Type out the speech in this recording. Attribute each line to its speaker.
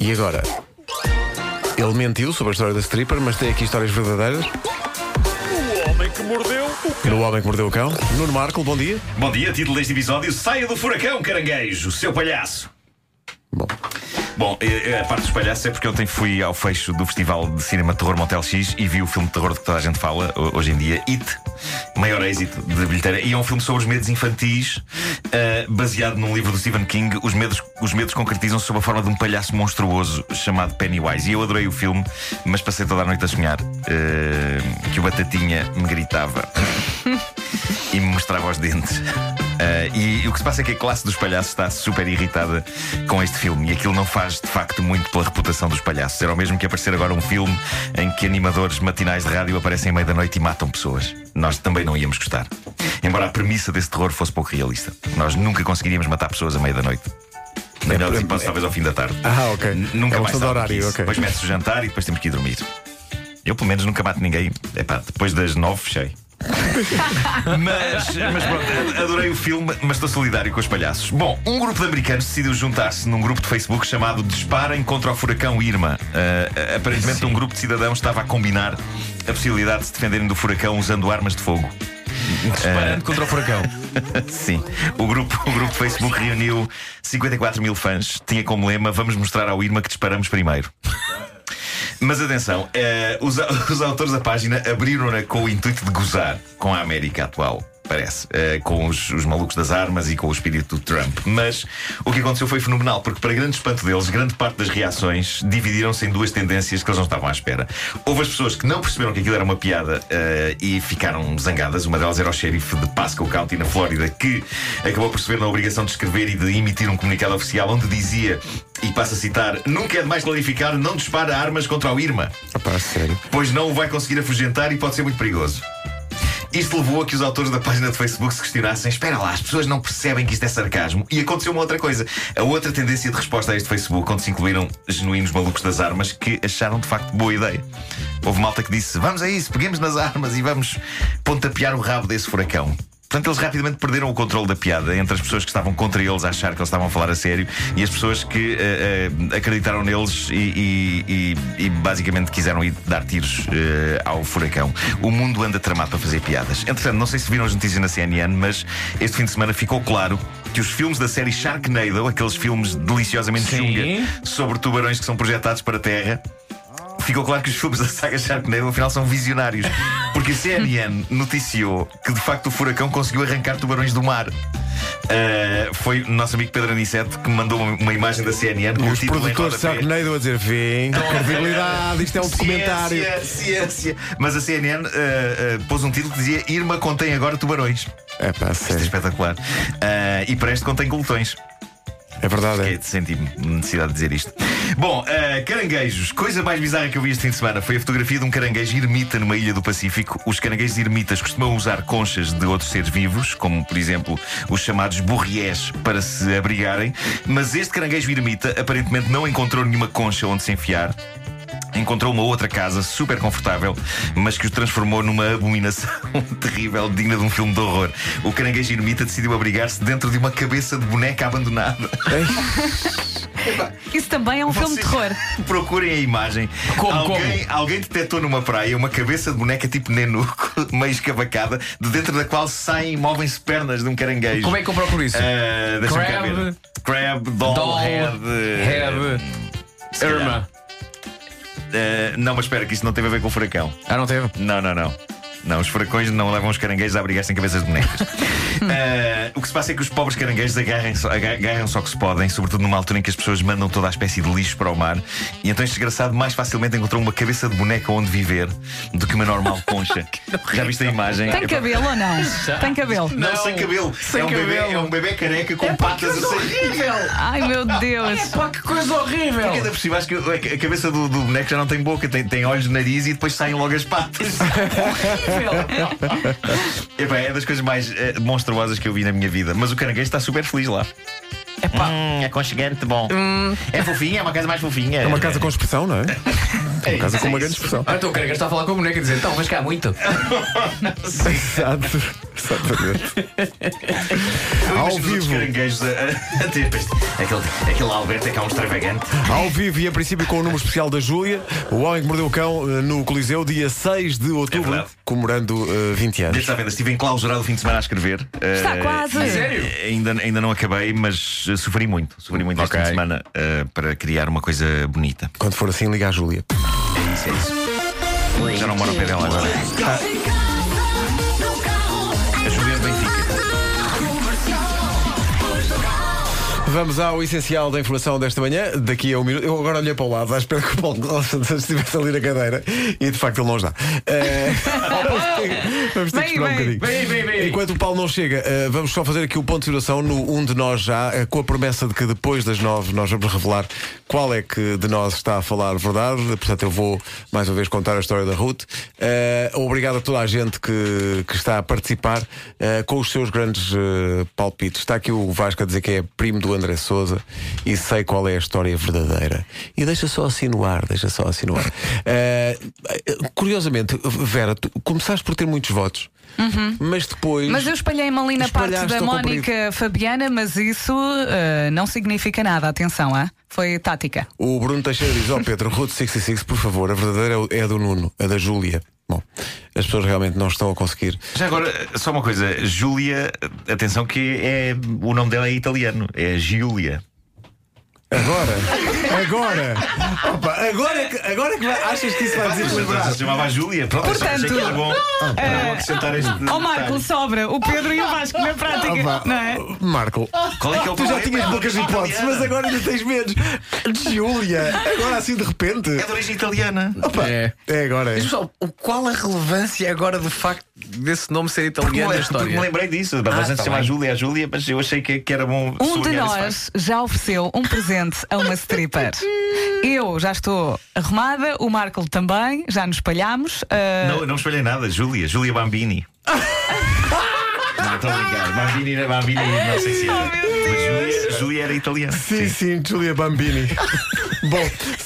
Speaker 1: E agora? Ele mentiu sobre a história da stripper, mas tem aqui histórias verdadeiras.
Speaker 2: O homem que mordeu o cão.
Speaker 1: No Homem que Mordeu o Cão. Nuno Marco, bom dia.
Speaker 3: Bom dia, título deste episódio: Saia do furacão, caranguejo, seu palhaço.
Speaker 1: Bom,
Speaker 3: a parte dos palhaços é porque ontem fui ao fecho do Festival de Cinema Terror Motel X e vi o filme de terror de que toda a gente fala ho- hoje em dia, It, maior êxito de bilheteira. E é um filme sobre os medos infantis, eh, baseado num livro do Stephen King. Os medos, os medos concretizam-se sob a forma de um palhaço monstruoso chamado Pennywise. E eu adorei o filme, mas passei toda a noite a sonhar eh, que o Batatinha me gritava e me mostrava os dentes. Ah, e o que se passa é que a classe dos palhaços está super irritada com este filme e aquilo não faz de facto muito pela reputação dos palhaços. Era o mesmo que aparecer agora um filme em que animadores matinais de rádio aparecem à meia da noite e matam pessoas. Nós também não íamos gostar. Embora a premissa desse terror fosse pouco realista. Nós nunca conseguiríamos matar pessoas à meia da noite. Na melhor das hipóteses, talvez ao fim da tarde.
Speaker 1: Ah, ok.
Speaker 3: N- Nunca
Speaker 1: É
Speaker 3: mais
Speaker 1: horário,
Speaker 3: que isso.
Speaker 1: ok.
Speaker 3: Depois mete-se o jantar e depois temos que ir dormir. Eu, pelo menos, nunca mato ninguém. Epá, depois das nove, fechei. mas, mas pronto, adorei o filme, mas estou solidário com os palhaços. Bom, um grupo de americanos decidiu juntar-se num grupo de Facebook chamado Disparem contra o Furacão Irma. Ah, aparentemente, um grupo de cidadãos estava a combinar a possibilidade de se defenderem do furacão usando armas de fogo.
Speaker 4: Disparando contra o furacão.
Speaker 3: Sim, o grupo, o grupo Facebook reuniu 54 mil fãs. Tinha como lema: Vamos mostrar ao Irma que disparamos primeiro. Mas atenção, eh, os, os autores da página abriram-na com o intuito de gozar com a América atual. Parece, eh, com os, os malucos das armas e com o espírito do Trump. Mas o que aconteceu foi fenomenal, porque, para grande espanto deles, grande parte das reações dividiram-se em duas tendências que eles não estavam à espera. Houve as pessoas que não perceberam que aquilo era uma piada eh, e ficaram zangadas. Uma delas era o xerife de Pasco County, na Flórida, que acabou por ver na obrigação de escrever e de emitir um comunicado oficial onde dizia, e passo a citar: Nunca é demais clarificar, não dispara armas contra o Irma
Speaker 1: pá, sério.
Speaker 3: pois não o vai conseguir afugentar e pode ser muito perigoso. Isto levou a que os autores da página de Facebook se questionassem: espera lá, as pessoas não percebem que isto é sarcasmo. E aconteceu uma outra coisa. A outra tendência de resposta a este Facebook, onde se incluíram genuínos malucos das armas que acharam de facto boa ideia. Houve malta que disse: vamos a isso, peguemos nas armas e vamos pontapear o rabo desse furacão. Portanto, eles rapidamente perderam o controle da piada entre as pessoas que estavam contra eles a achar que eles estavam a falar a sério e as pessoas que eh, eh, acreditaram neles e, e- e- e basicamente quiseram ir dar tiros eh, ao furacão. O mundo anda tramado para fazer piadas. Entretanto, não sei se viram as notícias na CNN, mas este fim de semana ficou claro que os filmes da série Sharknado, aqueles filmes deliciosamente
Speaker 4: Sim.
Speaker 3: chunga sobre tubarões que são projetados para a Terra, Ficou claro que os filmes da saga Sharknado afinal são visionários. Porque a CNN noticiou que de facto o furacão conseguiu arrancar tubarões do mar. Uh, foi o nosso amigo Pedro Aniceto que me mandou uma, uma imagem da CNN com o
Speaker 1: os
Speaker 3: em
Speaker 1: produtores de. Sharknado a dizer: vem, credibilidade, isto é um documentário.
Speaker 3: Ciência, ciência. Mas a CNN uh, uh, pôs um título que dizia Irma contém agora tubarões.
Speaker 1: É pá,
Speaker 3: Isto é espetacular. E para este contém glutões.
Speaker 1: É verdade,
Speaker 3: Que
Speaker 1: é.
Speaker 3: senti necessidade de dizer isto. Bom, uh, caranguejos. Coisa mais bizarra que eu vi este fim de semana foi a fotografia de um caranguejo ermita numa ilha do Pacífico. Os caranguejos ermitas costumam usar conchas de outros seres vivos, como por exemplo os chamados burriés, para se abrigarem. Mas este caranguejo ermita aparentemente não encontrou nenhuma concha onde se enfiar. Encontrou uma outra casa super confortável, mas que o transformou numa abominação terrível, digna de um filme de horror. O caranguejo ermita decidiu abrigar-se dentro de uma cabeça de boneca abandonada.
Speaker 5: Isso também é um filme de
Speaker 3: Vocês
Speaker 5: terror.
Speaker 3: Procurem a imagem.
Speaker 4: Como,
Speaker 3: alguém, alguém detectou numa praia uma cabeça de boneca tipo nenuco, meio escavacada, de dentro da qual saem e movem-se pernas de um caranguejo.
Speaker 4: Como é que eu procuro isso?
Speaker 3: Cá
Speaker 4: Crab.
Speaker 3: ver. Crab, doll,
Speaker 4: Doll,
Speaker 3: head.
Speaker 4: head. Irma.
Speaker 3: Ah, não, mas espera, que isso não teve a ver com o furacão.
Speaker 4: Ah, não teve?
Speaker 3: Não, não, não. Não, os furacões não levam os caranguejos a abrigar-se em cabeças de bonecas. Ah, o que se passa é que os pobres caranguejos agarram-se agarram só que se podem, sobretudo numa altura em que as pessoas mandam toda a espécie de lixo para o mar. E então este desgraçado mais facilmente encontrou uma cabeça de boneca onde viver do que uma normal concha. Já viste a imagem?
Speaker 5: Tem
Speaker 3: Epá,
Speaker 5: cabelo ou não? Tem cabelo.
Speaker 3: Não,
Speaker 4: Não,
Speaker 3: sem cabelo.
Speaker 4: sem
Speaker 3: é, um Bebê,
Speaker 4: cabelo.
Speaker 3: é um bebê careca com patas a sair.
Speaker 4: horrível!
Speaker 5: Ai meu Deus.
Speaker 4: Pá, que coisa horrível!
Speaker 3: Porque ainda por cima, acho que a cabeça do, do boneco já não tem boca, tem, tem olhos, nariz e depois saem logo as patas. Epá, é das coisas mais eh, monstruosas que eu vi na minha vida. Mas o caranguejo está super feliz lá.
Speaker 4: Epá.
Speaker 3: Hum, é aconchegante, bom. É fofinha, é uma casa mais fofinha.
Speaker 1: É uma casa com expressão, não é?
Speaker 3: É
Speaker 1: Uma casa com uma
Speaker 3: é
Speaker 1: grande expressão.
Speaker 4: Ah, então o cara está a falar com a boneca e dizer, então, mas cá muito.
Speaker 1: Exato. Ao vivo.
Speaker 3: caranguejos a, a, a ter este- aquele, aquele Alberto é que é um extravagante.
Speaker 1: Ao vivo e a princípio com o número especial da Júlia, o Homem que Mordeu o Cão eh, no Coliseu, dia 6 de outubro,
Speaker 3: verdade.
Speaker 1: comemorando eh, 20 anos.
Speaker 3: Desde à venda, estive enclausurado o fim de semana a escrever.
Speaker 5: Está
Speaker 3: Eh,
Speaker 5: quase.
Speaker 3: e-
Speaker 4: Sério?
Speaker 3: Ainda, ainda não acabei, mas sofri muito. Sofri muito este
Speaker 4: Ok.
Speaker 3: fim de semana eh, para criar uma coisa bonita.
Speaker 1: Quando for assim, liga à Júlia.
Speaker 3: É isso, é isso. Já não moro ao pé dela agora. A
Speaker 1: Vamos ao essencial da informação desta manhã. Daqui a um minuto. Eu agora olhei para o lado, à espera que o Paulo Costa estivesse ali na cadeira e de facto ele não está. Eh, vamos ter que esperar um bocadinho.
Speaker 4: Vem, vem, vem.
Speaker 1: Enquanto o Paulo não chega, eh, vamos só fazer aqui o ponto de situação no Um de Nós Já, eh, com a promessa de que depois das nove nós vamos revelar qual é que de nós está a falar verdade. Portanto, eu vou mais uma vez contar a história da Ruth. Eh, obrigado a toda a gente que, que está a participar com os seus grandes palpites. Está aqui o Vasco a dizer que é primo do André Souza e sei qual é a história verdadeira. E deixa só assim no ar, deixa só assim no ar. Eh, curiosamente, Vera, tu começaste por ter muitos votos. Mas depois.
Speaker 5: Mas eu espalhei-me ali na parte da Mónica Fabiana, mas isso eh, não significa nada. Atenção, ah? foi tática.
Speaker 1: O Bruno Teixeira diz: Ó Pedro, Route 66, por favor, a verdadeira é a do Nuno, a da Júlia. Bom, as pessoas realmente não estão a conseguir.
Speaker 3: Já agora, só uma coisa. Júlia, atenção que é, o nome dela é italiano. É Giulia.
Speaker 1: Agora, agora, opa, agora é que, agora é que vai- achas que isso vai desequilibrar?
Speaker 3: se chamava Júlia. Pronto, achei
Speaker 5: Portanto,
Speaker 3: que era bom para acrescentar este.
Speaker 5: Ó
Speaker 3: detalhe.
Speaker 5: Marco, sobra o Pedro e o Vasco na prática.
Speaker 1: Opa,
Speaker 5: não é?
Speaker 1: Marco,
Speaker 3: Qual é que é o
Speaker 1: tu já
Speaker 3: problema?
Speaker 1: tinhas
Speaker 3: É de
Speaker 1: poucas hipóteses,
Speaker 3: italiana.
Speaker 1: mas agora ainda tens menos. Júlia, agora assim de repente.
Speaker 3: É de origem italiana.
Speaker 1: Opa,
Speaker 4: É.
Speaker 1: é agora. É.
Speaker 4: Diz-me só, o- qual a relevância agora do facto desse nome ser
Speaker 3: Porque
Speaker 4: italiano na
Speaker 3: me- porque me
Speaker 4: história?
Speaker 3: lembrei disso. A gente
Speaker 4: tá
Speaker 3: se chama
Speaker 4: bem.
Speaker 3: Júlia, a Júlia, mas eu achei que, que era bom.
Speaker 5: Um de nós já ofereceu um presente a uma stripper. Eu já estou arrumada, o Marco também, já nos espalhámos. ah,
Speaker 3: Não, eu não espalhei nada. Júlia, Júlia Bambini. não, estou a brincar. Bambini, Bambini, não sei se era. Mas Júlia, Júlia era italiana.
Speaker 1: Sim, sim, Júlia Bambini. Bom,